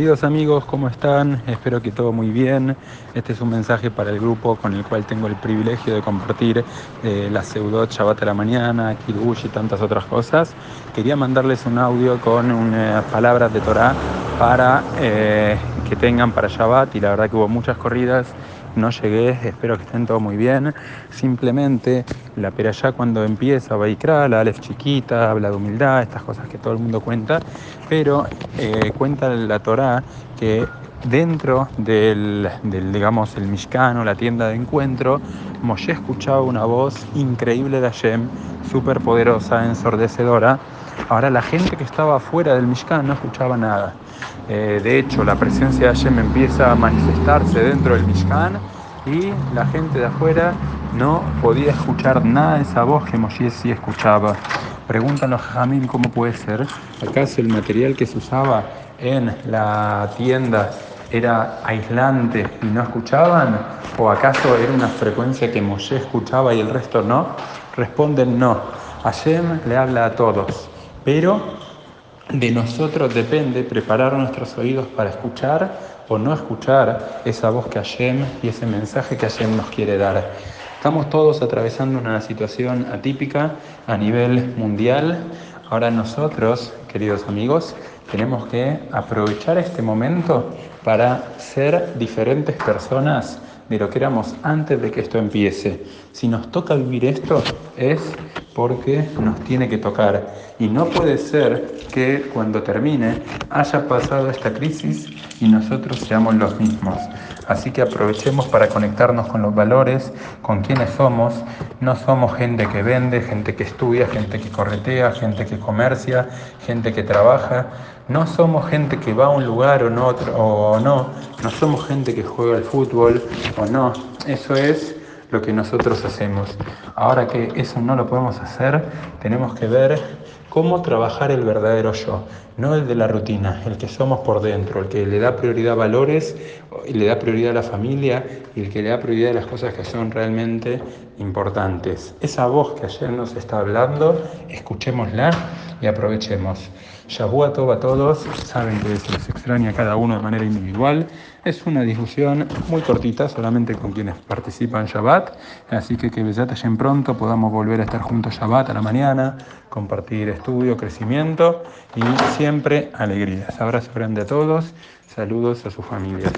Queridos amigos, ¿cómo están? Espero que todo muy bien. Este es un mensaje para el grupo con el cual tengo el privilegio de compartir eh, la Seudot Shabbat a la mañana, Kiddush y tantas otras cosas. Quería mandarles un audio con unas palabras de Torah para eh, que tengan para Shabbat y la verdad que hubo muchas corridas no llegué, espero que estén todos muy bien. Simplemente la perayá cuando empieza, va a la Aleph chiquita, habla de humildad, estas cosas que todo el mundo cuenta, pero eh, cuenta la Torá que dentro del, digamos, el Mishkan la tienda de encuentro, Moshe escuchaba una voz increíble de Hashem, súper poderosa, ensordecedora. Ahora la gente que estaba afuera del Mishkan no escuchaba nada. Eh, de hecho, la presencia de Hashem empieza a manifestarse dentro del Mishkan y la gente de afuera no podía escuchar nada de esa voz que Moshe sí escuchaba. Preguntan los Jamil cómo puede ser. ¿Acaso el material que se usaba en la tienda era aislante y no escuchaban? ¿O acaso era una frecuencia que Moshe escuchaba y el resto no? Responden no. Hashem le habla a todos, pero de nosotros depende preparar nuestros oídos para escuchar o no escuchar esa voz que Hashem y ese mensaje que Hashem nos quiere dar. Estamos todos atravesando una situación atípica a nivel mundial. Ahora nosotros, queridos amigos, tenemos que aprovechar este momento para ser diferentes personas de lo que éramos antes de que esto empiece. Si nos toca vivir esto es porque nos tiene que tocar. Y no puede ser que cuando termine haya pasado esta crisis y nosotros seamos los mismos. Así que aprovechemos para conectarnos con los valores, con quienes somos. No somos gente que vende, gente que estudia, gente que corretea, gente que comercia, gente que trabaja. No somos gente que va a un lugar o, no, o no. No somos gente que juega al fútbol o no. Eso es lo que nosotros hacemos. Ahora que eso no lo podemos hacer, tenemos que ver cómo trabajar el verdadero yo, no el de la rutina, el que somos por dentro, el que le da prioridad a valores, y le da prioridad a la familia y el que le da prioridad a las cosas que son realmente importantes. Esa voz que ayer nos está hablando, escuchémosla y aprovechemos. Shabuah a todos, saben que se les extraña a cada uno de manera individual. Es una discusión muy cortita, solamente con quienes participan Shabbat, así que que en pronto podamos volver a estar juntos Shabbat a la mañana, compartir estudio, crecimiento y siempre alegrías. Abrazo grande a todos, saludos a sus familias.